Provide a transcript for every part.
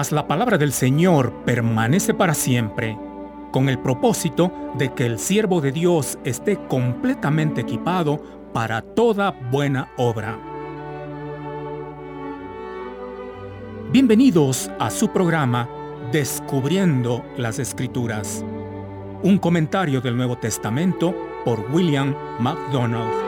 mas la palabra del Señor permanece para siempre, con el propósito de que el siervo de Dios esté completamente equipado para toda buena obra. Bienvenidos a su programa Descubriendo las Escrituras, un comentario del Nuevo Testamento por William MacDonald.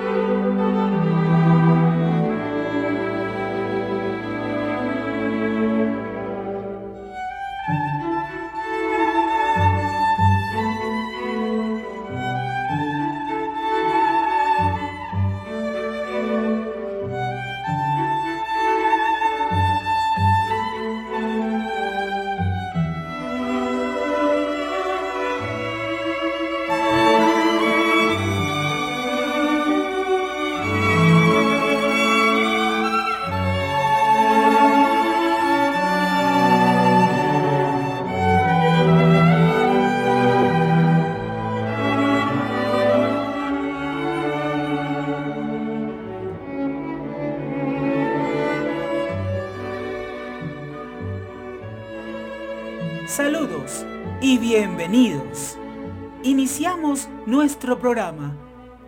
Programa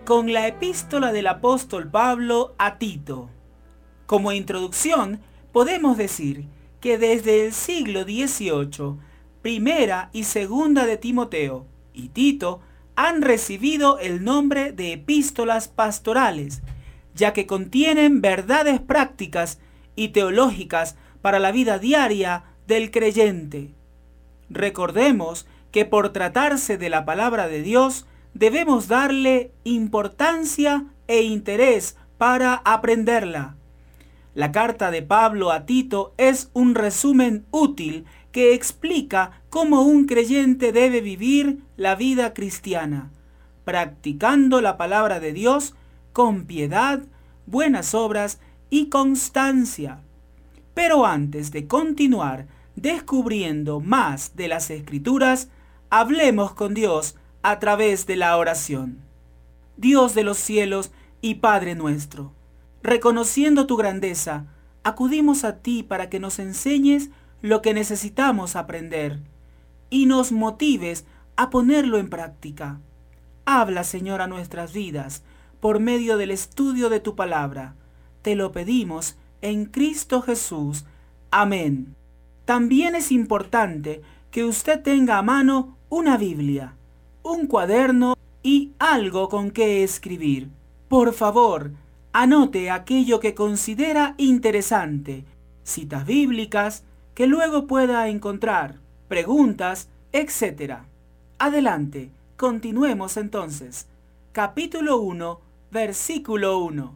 con la epístola del apóstol Pablo a Tito. Como introducción, podemos decir que desde el siglo XVIII, primera y segunda de Timoteo y Tito han recibido el nombre de epístolas pastorales, ya que contienen verdades prácticas y teológicas para la vida diaria del creyente. Recordemos que por tratarse de la palabra de Dios, debemos darle importancia e interés para aprenderla. La carta de Pablo a Tito es un resumen útil que explica cómo un creyente debe vivir la vida cristiana, practicando la palabra de Dios con piedad, buenas obras y constancia. Pero antes de continuar, descubriendo más de las escrituras, hablemos con Dios a través de la oración. Dios de los cielos y Padre nuestro, reconociendo tu grandeza, acudimos a ti para que nos enseñes lo que necesitamos aprender y nos motives a ponerlo en práctica. Habla, Señor, a nuestras vidas por medio del estudio de tu palabra. Te lo pedimos en Cristo Jesús. Amén. También es importante que usted tenga a mano una Biblia, un cuaderno y algo con que escribir. Por favor, anote aquello que considera interesante, citas bíblicas que luego pueda encontrar, preguntas, etc. Adelante, continuemos entonces. Capítulo 1, versículo 1.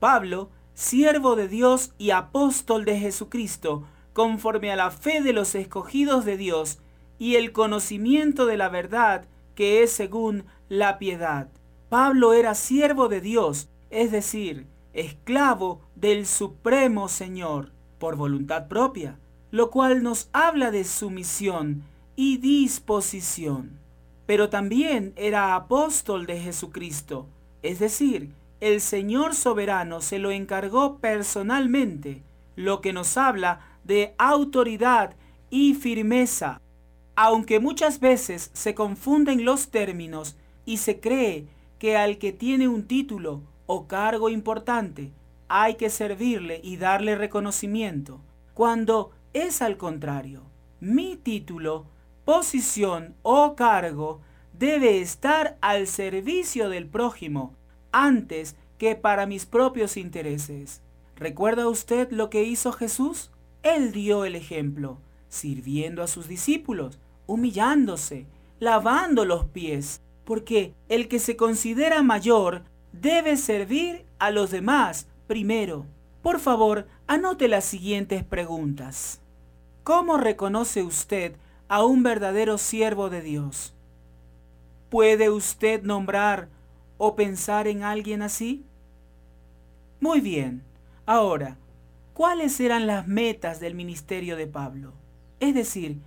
Pablo, siervo de Dios y apóstol de Jesucristo, conforme a la fe de los escogidos de Dios y el conocimiento de la verdad que es según la piedad. Pablo era siervo de Dios, es decir, esclavo del Supremo Señor, por voluntad propia, lo cual nos habla de sumisión y disposición. Pero también era apóstol de Jesucristo, es decir, el Señor soberano se lo encargó personalmente, lo que nos habla de autoridad y firmeza. Aunque muchas veces se confunden los términos y se cree que al que tiene un título o cargo importante hay que servirle y darle reconocimiento, cuando es al contrario. Mi título, posición o cargo debe estar al servicio del prójimo antes que para mis propios intereses. ¿Recuerda usted lo que hizo Jesús? Él dio el ejemplo, sirviendo a sus discípulos, humillándose, lavando los pies, porque el que se considera mayor debe servir a los demás primero. Por favor, anote las siguientes preguntas. ¿Cómo reconoce usted a un verdadero siervo de Dios? ¿Puede usted nombrar o pensar en alguien así? Muy bien. Ahora, cuáles eran las metas del ministerio de Pablo. Es decir,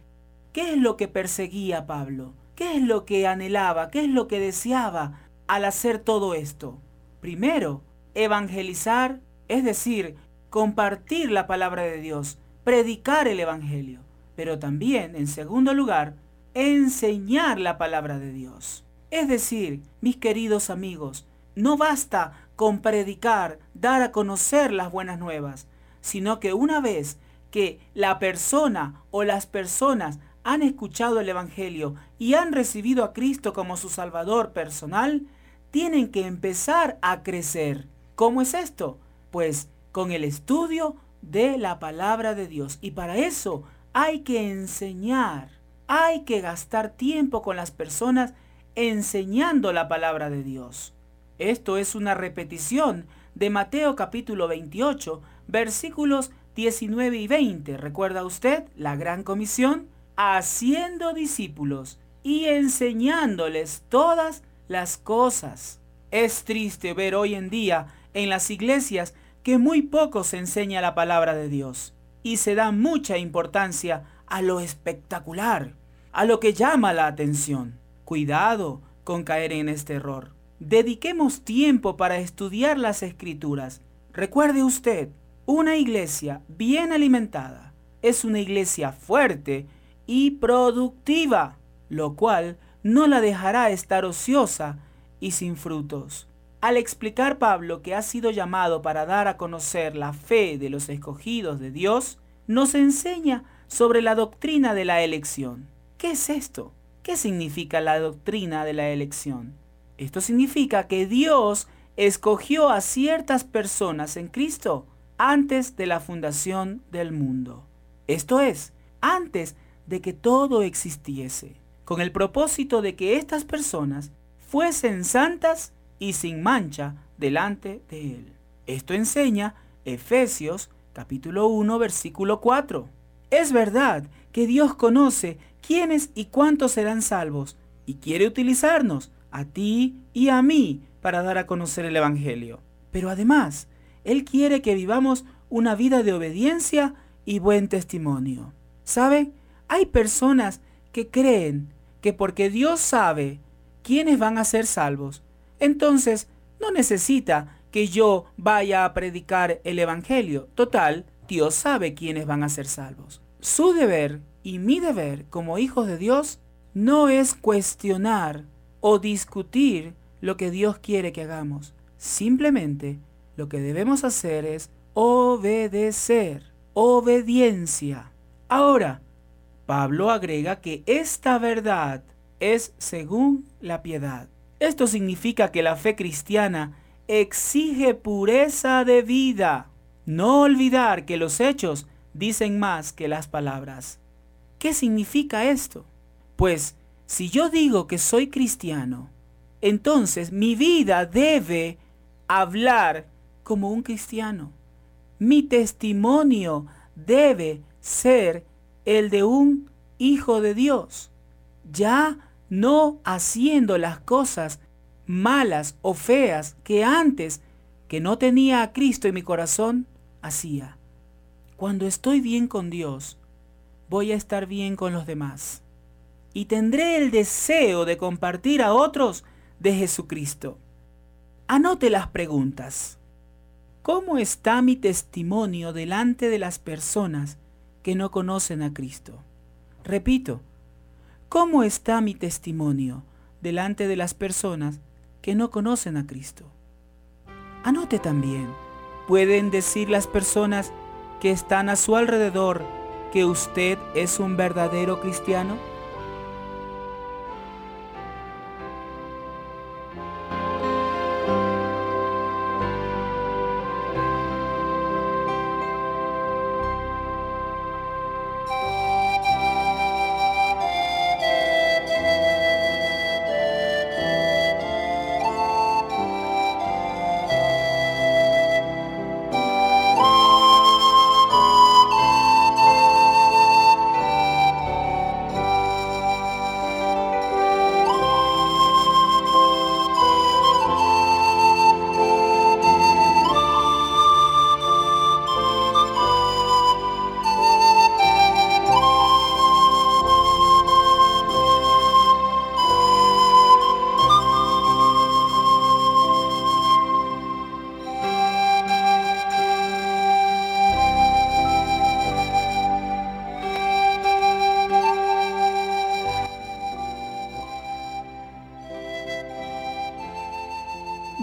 ¿qué es lo que perseguía Pablo? ¿Qué es lo que anhelaba? ¿Qué es lo que deseaba al hacer todo esto? Primero, evangelizar, es decir, compartir la palabra de Dios, predicar el Evangelio. pero también, en segundo lugar, enseñar la palabra de Dios. Es decir, mis queridos amigos, no basta con predicar, dar a conocer las buenas nuevas, sino que una vez que la persona o las personas han escuchado el Evangelio y han recibido a Cristo como su Salvador personal, tienen que empezar a crecer. ¿Cómo es esto? Pues con el estudio de la palabra de Dios. Y para eso hay que enseñar, hay que gastar tiempo con las personas enseñando la palabra de Dios. Esto es una repetición de Mateo capítulo 28, versículos 19 y 20. ¿Recuerda usted la gran comisión? Haciendo discípulos y enseñándoles todas las cosas. Es triste ver hoy en día en las iglesias que muy poco se enseña la palabra de Dios y se da mucha importancia a lo espectacular, a lo que llama la atención. Cuidado con caer en este error. Dediquemos tiempo para estudiar las escrituras. Recuerde usted, una iglesia bien alimentada es una iglesia fuerte y productiva, lo cual no la dejará estar ociosa y sin frutos. Al explicar Pablo que ha sido llamado para dar a conocer la fe de los escogidos de Dios, nos enseña sobre la doctrina de la elección. ¿Qué es esto? ¿Qué significa la doctrina de la elección? Esto significa que Dios escogió a ciertas personas en Cristo antes de la fundación del mundo. Esto es, antes de que todo existiese, con el propósito de que estas personas fuesen santas y sin mancha delante de él. Esto enseña Efesios capítulo 1 versículo 4. Es verdad que Dios conoce quiénes y cuántos serán salvos y quiere utilizarnos a ti y a mí para dar a conocer el Evangelio. Pero además, Él quiere que vivamos una vida de obediencia y buen testimonio. ¿Sabe? Hay personas que creen que porque Dios sabe quiénes van a ser salvos, entonces no necesita que yo vaya a predicar el Evangelio. Total, Dios sabe quiénes van a ser salvos. Su deber y mi deber como hijos de Dios no es cuestionar o discutir lo que Dios quiere que hagamos. Simplemente lo que debemos hacer es obedecer, obediencia. Ahora, Pablo agrega que esta verdad es según la piedad. Esto significa que la fe cristiana exige pureza de vida. No olvidar que los hechos dicen más que las palabras. ¿Qué significa esto? Pues si yo digo que soy cristiano, entonces mi vida debe hablar como un cristiano. Mi testimonio debe ser el de un hijo de Dios. Ya no haciendo las cosas malas o feas que antes, que no tenía a Cristo en mi corazón, hacía. Cuando estoy bien con Dios, voy a estar bien con los demás. Y tendré el deseo de compartir a otros de Jesucristo. Anote las preguntas. ¿Cómo está mi testimonio delante de las personas que no conocen a Cristo? Repito, ¿Cómo está mi testimonio delante de las personas que no conocen a Cristo? Anote también, ¿pueden decir las personas que están a su alrededor que usted es un verdadero cristiano?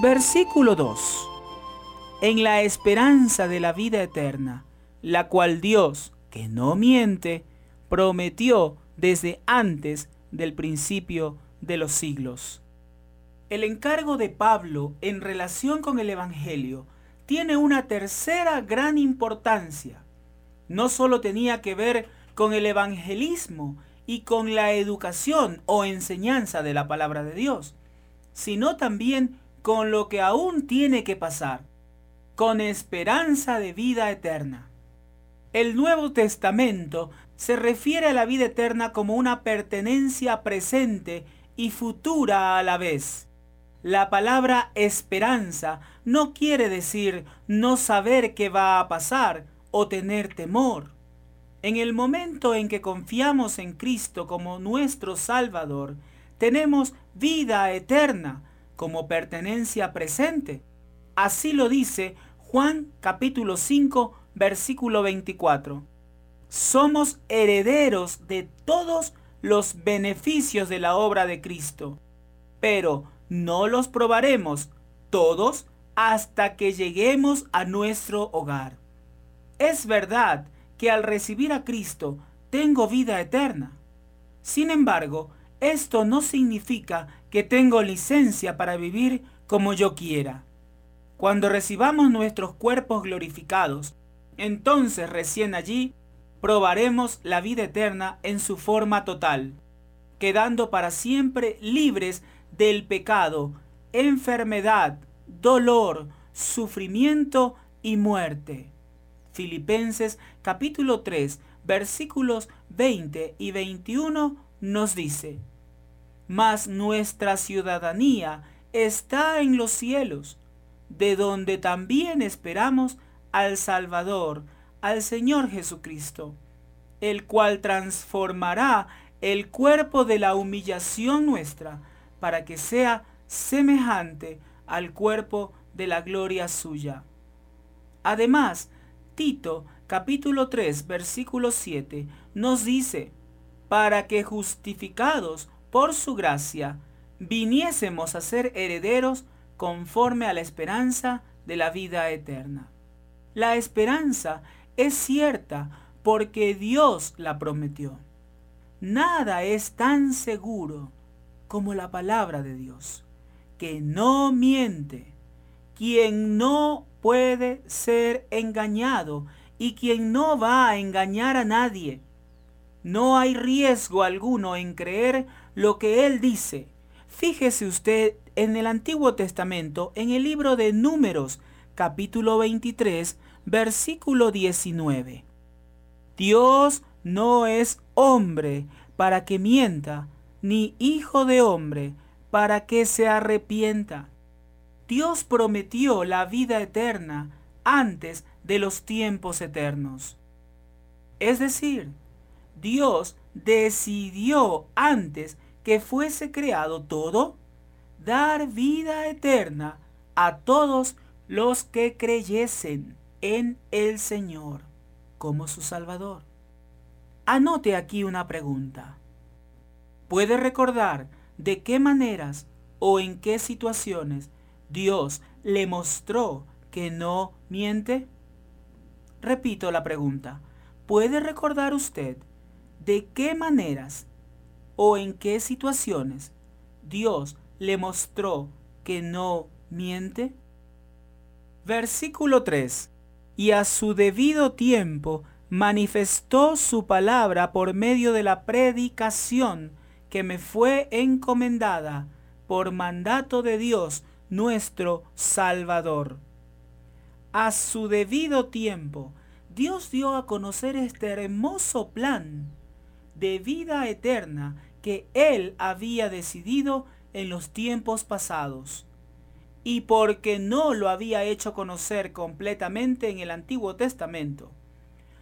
Versículo 2. En la esperanza de la vida eterna, la cual Dios, que no miente, prometió desde antes del principio de los siglos. El encargo de Pablo en relación con el Evangelio tiene una tercera gran importancia. No solo tenía que ver con el evangelismo y con la educación o enseñanza de la palabra de Dios, sino también con lo que aún tiene que pasar, con esperanza de vida eterna. El Nuevo Testamento se refiere a la vida eterna como una pertenencia presente y futura a la vez. La palabra esperanza no quiere decir no saber qué va a pasar o tener temor. En el momento en que confiamos en Cristo como nuestro Salvador, tenemos vida eterna como pertenencia presente. Así lo dice Juan capítulo 5 versículo 24 somos herederos de todos los beneficios de la obra de Cristo, pero no los probaremos todos hasta que lleguemos a nuestro hogar. Es verdad que al recibir a Cristo tengo vida eterna. Sin embargo, esto no significa que tengo licencia para vivir como yo quiera. Cuando recibamos nuestros cuerpos glorificados, entonces recién allí probaremos la vida eterna en su forma total, quedando para siempre libres del pecado, enfermedad, dolor, sufrimiento y muerte. Filipenses capítulo 3 versículos 20 y 21 nos dice, Mas nuestra ciudadanía está en los cielos, de donde también esperamos al Salvador, al Señor Jesucristo, el cual transformará el cuerpo de la humillación nuestra para que sea semejante al cuerpo de la gloria suya. Además, Tito capítulo 3 versículo 7 nos dice, para que justificados por su gracia, viniésemos a ser herederos conforme a la esperanza de la vida eterna. La esperanza es cierta porque Dios la prometió. Nada es tan seguro como la palabra de Dios, que no miente, quien no puede ser engañado y quien no va a engañar a nadie. No hay riesgo alguno en creer lo que Él dice. Fíjese usted en el Antiguo Testamento, en el libro de Números, capítulo 23, versículo 19. Dios no es hombre para que mienta, ni hijo de hombre para que se arrepienta. Dios prometió la vida eterna antes de los tiempos eternos. Es decir, Dios decidió antes que fuese creado todo, dar vida eterna a todos los que creyesen en el Señor como su Salvador. Anote aquí una pregunta. ¿Puede recordar de qué maneras o en qué situaciones Dios le mostró que no miente? Repito la pregunta. ¿Puede recordar usted de qué maneras o en qué situaciones Dios le mostró que no miente? Versículo 3 y a su debido tiempo manifestó su palabra por medio de la predicación que me fue encomendada por mandato de Dios nuestro Salvador. A su debido tiempo, Dios dio a conocer este hermoso plan de vida eterna que Él había decidido en los tiempos pasados y porque no lo había hecho conocer completamente en el Antiguo Testamento.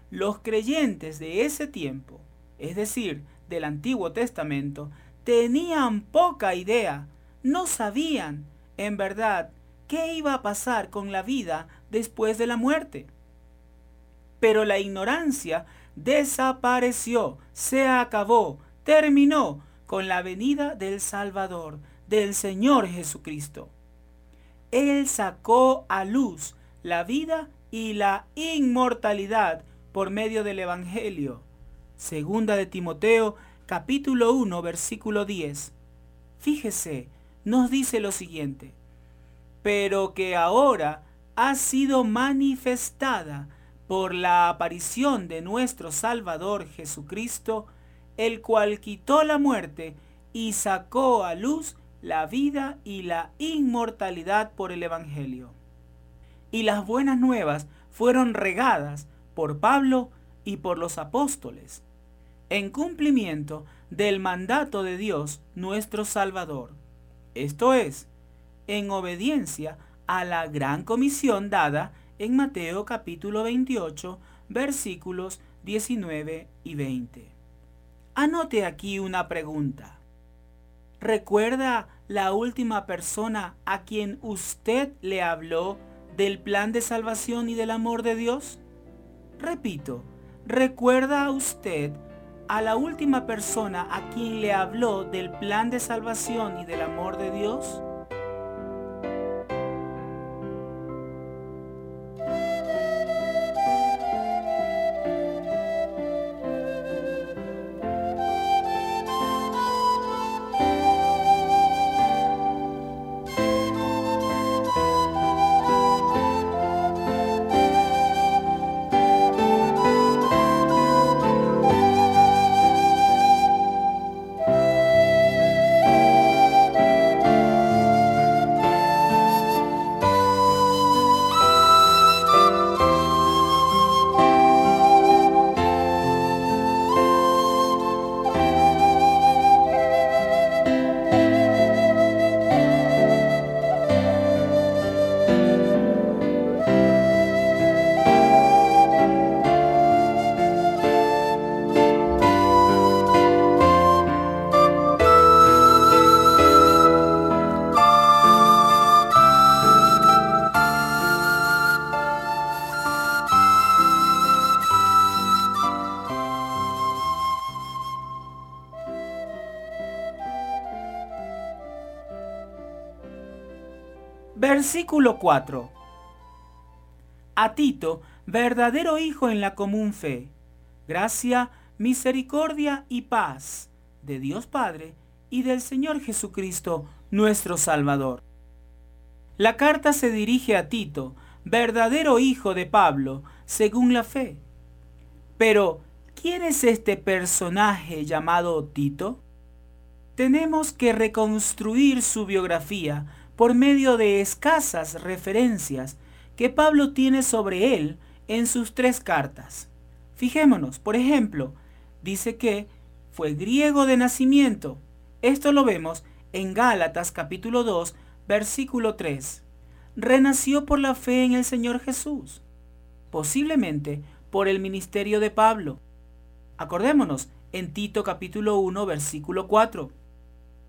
Los creyentes de ese tiempo, es decir, del Antiguo Testamento, tenían poca idea, no sabían, en verdad, qué iba a pasar con la vida después de la muerte. Pero la ignorancia desapareció, se acabó, terminó con la venida del Salvador, del Señor Jesucristo. Él sacó a luz la vida y la inmortalidad por medio del Evangelio. Segunda de Timoteo capítulo 1 versículo 10. Fíjese, nos dice lo siguiente, pero que ahora ha sido manifestada por la aparición de nuestro Salvador Jesucristo, el cual quitó la muerte y sacó a luz la vida y la inmortalidad por el Evangelio. Y las buenas nuevas fueron regadas por Pablo y por los apóstoles, en cumplimiento del mandato de Dios nuestro Salvador, esto es, en obediencia a la gran comisión dada en Mateo capítulo 28 versículos 19 y 20. Anote aquí una pregunta. ¿Recuerda la última persona a quien usted le habló del plan de salvación y del amor de Dios? Repito, ¿recuerda usted a la última persona a quien le habló del plan de salvación y del amor de Dios? Versículo 4. A Tito, verdadero hijo en la común fe, gracia, misericordia y paz de Dios Padre y del Señor Jesucristo, nuestro Salvador. La carta se dirige a Tito, verdadero hijo de Pablo, según la fe. Pero, ¿quién es este personaje llamado Tito? Tenemos que reconstruir su biografía por medio de escasas referencias que Pablo tiene sobre él en sus tres cartas. Fijémonos, por ejemplo, dice que fue griego de nacimiento. Esto lo vemos en Gálatas capítulo 2, versículo 3. Renació por la fe en el Señor Jesús, posiblemente por el ministerio de Pablo. Acordémonos en Tito capítulo 1, versículo 4.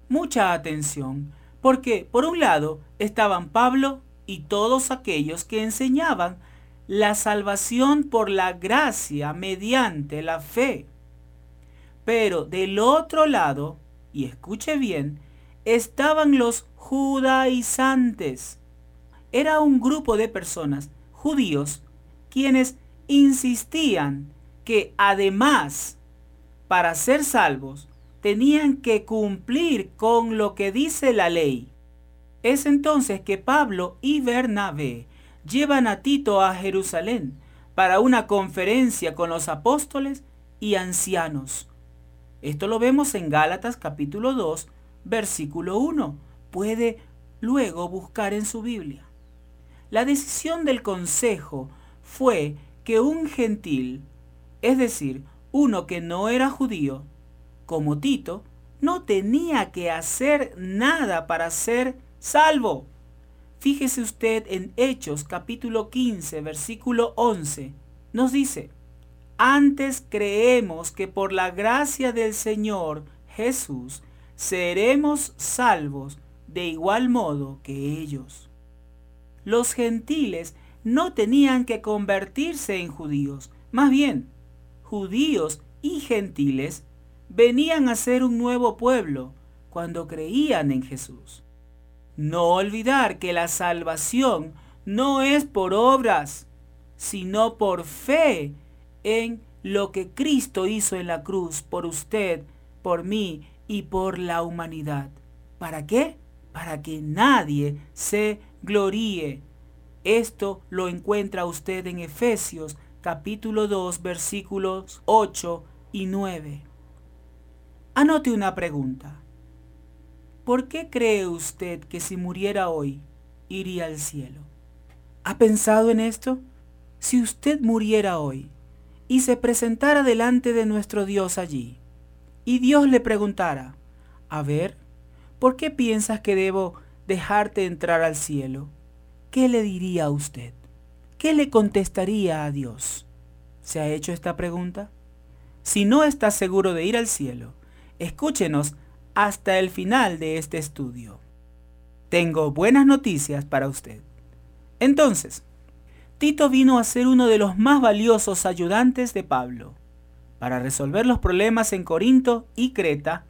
Mucha atención, porque por un lado estaban Pablo y todos aquellos que enseñaban la salvación por la gracia mediante la fe. Pero del otro lado, y escuche bien, estaban los judaizantes. Era un grupo de personas, judíos, quienes insistían que además, para ser salvos, tenían que cumplir con lo que dice la ley. Es entonces que Pablo y Bernabé llevan a Tito a Jerusalén para una conferencia con los apóstoles y ancianos. Esto lo vemos en Gálatas capítulo 2, versículo 1. Puede luego buscar en su Biblia. La decisión del consejo fue que un gentil, es decir, uno que no era judío, como Tito, no tenía que hacer nada para ser salvo. Fíjese usted en Hechos capítulo 15, versículo 11. Nos dice, antes creemos que por la gracia del Señor Jesús seremos salvos de igual modo que ellos. Los gentiles no tenían que convertirse en judíos, más bien, judíos y gentiles venían a ser un nuevo pueblo cuando creían en Jesús. No olvidar que la salvación no es por obras, sino por fe en lo que Cristo hizo en la cruz por usted, por mí y por la humanidad. ¿Para qué? Para que nadie se gloríe. Esto lo encuentra usted en Efesios capítulo 2 versículos 8 y 9. Anote una pregunta. ¿Por qué cree usted que si muriera hoy iría al cielo? ¿Ha pensado en esto? Si usted muriera hoy y se presentara delante de nuestro Dios allí, y Dios le preguntara, a ver, ¿por qué piensas que debo dejarte entrar al cielo? ¿Qué le diría a usted? ¿Qué le contestaría a Dios? ¿Se ha hecho esta pregunta? Si no está seguro de ir al cielo, escúchenos hasta el final de este estudio. Tengo buenas noticias para usted. Entonces, Tito vino a ser uno de los más valiosos ayudantes de Pablo. Para resolver los problemas en Corinto y Creta,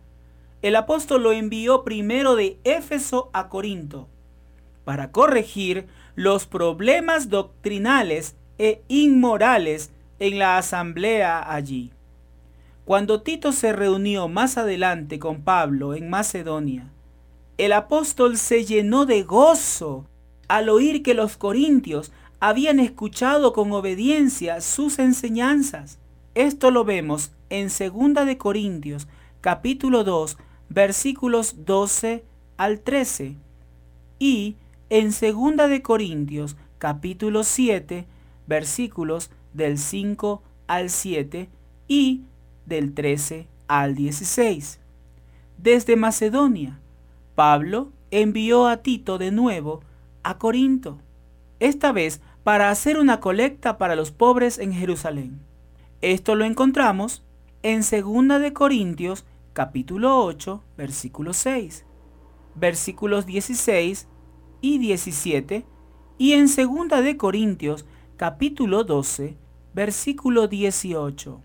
el apóstol lo envió primero de Éfeso a Corinto, para corregir los problemas doctrinales e inmorales en la asamblea allí. Cuando Tito se reunió más adelante con Pablo en Macedonia, el apóstol se llenó de gozo al oír que los corintios habían escuchado con obediencia sus enseñanzas. Esto lo vemos en 2 de Corintios, capítulo 2, versículos 12 al 13 y en 2 de Corintios, capítulo 7, versículos del 5 al 7 y del 13 al 16. Desde Macedonia, Pablo envió a Tito de nuevo a Corinto, esta vez para hacer una colecta para los pobres en Jerusalén. Esto lo encontramos en 2 de Corintios capítulo 8, versículo 6, versículos 16 y 17 y en 2 de Corintios capítulo 12, versículo 18.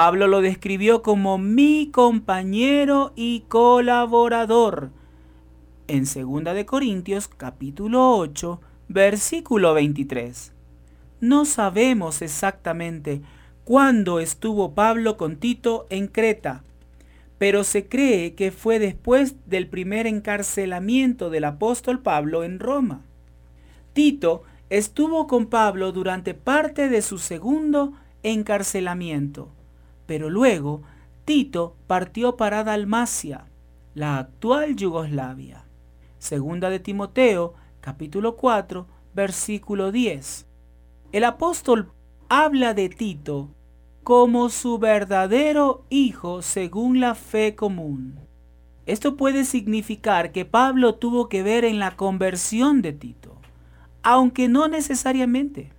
Pablo lo describió como mi compañero y colaborador. En 2 de Corintios capítulo 8, versículo 23. No sabemos exactamente cuándo estuvo Pablo con Tito en Creta, pero se cree que fue después del primer encarcelamiento del apóstol Pablo en Roma. Tito estuvo con Pablo durante parte de su segundo encarcelamiento, pero luego Tito partió para Dalmacia, la actual Yugoslavia. Segunda de Timoteo, capítulo 4, versículo 10. El apóstol habla de Tito como su verdadero hijo según la fe común. Esto puede significar que Pablo tuvo que ver en la conversión de Tito aunque no necesariamente.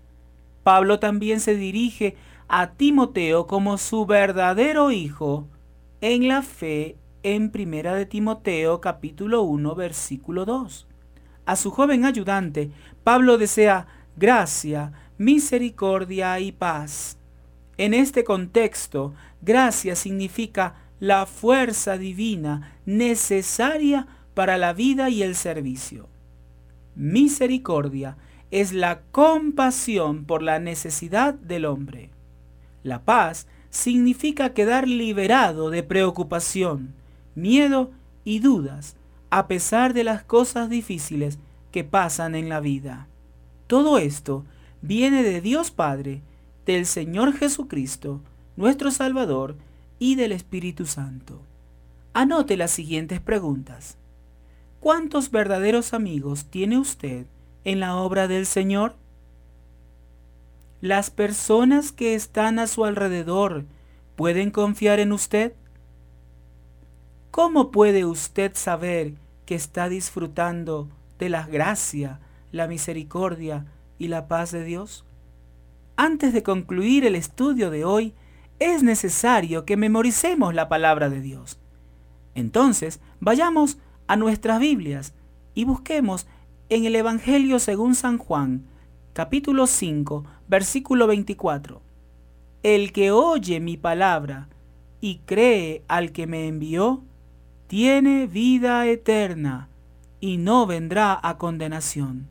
Pablo también se dirige a Timoteo como su verdadero hijo en la fe en Primera de Timoteo capítulo 1 versículo 2. A su joven ayudante, Pablo desea gracia, misericordia y paz. En este contexto, gracia significa la fuerza divina necesaria para la vida y el servicio misericordia es la compasión por la necesidad del hombre. La paz significa quedar liberado de preocupación, miedo y dudas, a pesar de las cosas difíciles que pasan en la vida. Todo esto viene de Dios Padre, del Señor Jesucristo, nuestro Salvador, y del Espíritu Santo. Anote las siguientes preguntas. ¿Cuántos verdaderos amigos tiene usted en la obra del Señor? ¿Las personas que están a su alrededor pueden confiar en usted? ¿Cómo puede usted saber que está disfrutando de la gracia, la misericordia y la paz de Dios? Antes de concluir el estudio de hoy, es necesario que memoricemos la palabra de Dios. Entonces, vayamos a nuestras Biblias y busquemos en el Evangelio según San Juan, capítulo 5, versículo 24. El que oye mi palabra y cree al que me envió, tiene vida eterna y no vendrá a condenación,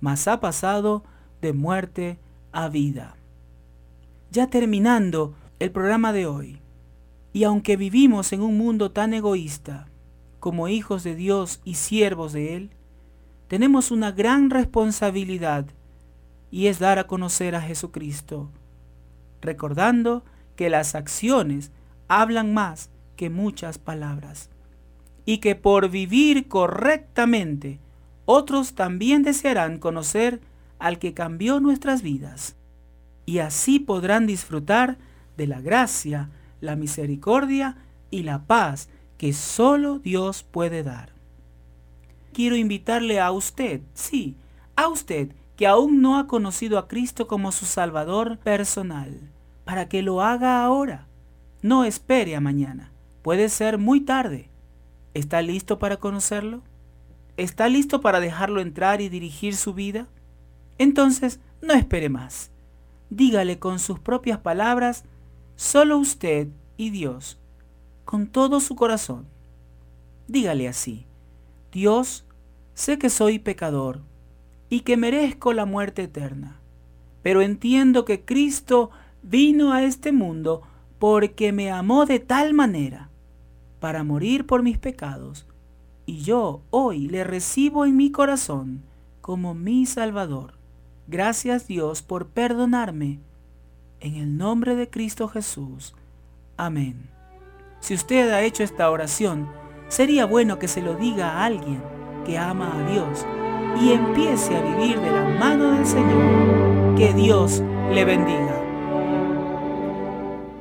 mas ha pasado de muerte a vida. Ya terminando el programa de hoy, y aunque vivimos en un mundo tan egoísta, como hijos de Dios y siervos de Él, tenemos una gran responsabilidad y es dar a conocer a Jesucristo, recordando que las acciones hablan más que muchas palabras y que por vivir correctamente otros también desearán conocer al que cambió nuestras vidas y así podrán disfrutar de la gracia, la misericordia y la paz que solo Dios puede dar. Quiero invitarle a usted, sí, a usted que aún no ha conocido a Cristo como su Salvador personal, para que lo haga ahora. No espere a mañana. Puede ser muy tarde. ¿Está listo para conocerlo? ¿Está listo para dejarlo entrar y dirigir su vida? Entonces, no espere más. Dígale con sus propias palabras, solo usted y Dios, con todo su corazón. Dígale así, Dios, sé que soy pecador y que merezco la muerte eterna, pero entiendo que Cristo vino a este mundo porque me amó de tal manera para morir por mis pecados, y yo hoy le recibo en mi corazón como mi Salvador. Gracias Dios por perdonarme. En el nombre de Cristo Jesús. Amén. Si usted ha hecho esta oración, sería bueno que se lo diga a alguien que ama a Dios y empiece a vivir de la mano del Señor. Que Dios le bendiga.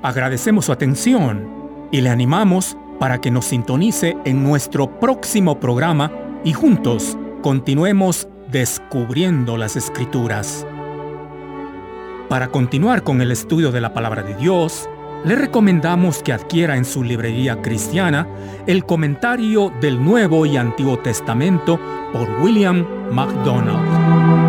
Agradecemos su atención y le animamos para que nos sintonice en nuestro próximo programa y juntos continuemos descubriendo las escrituras. Para continuar con el estudio de la palabra de Dios, le recomendamos que adquiera en su librería cristiana el comentario del Nuevo y Antiguo Testamento por William MacDonald.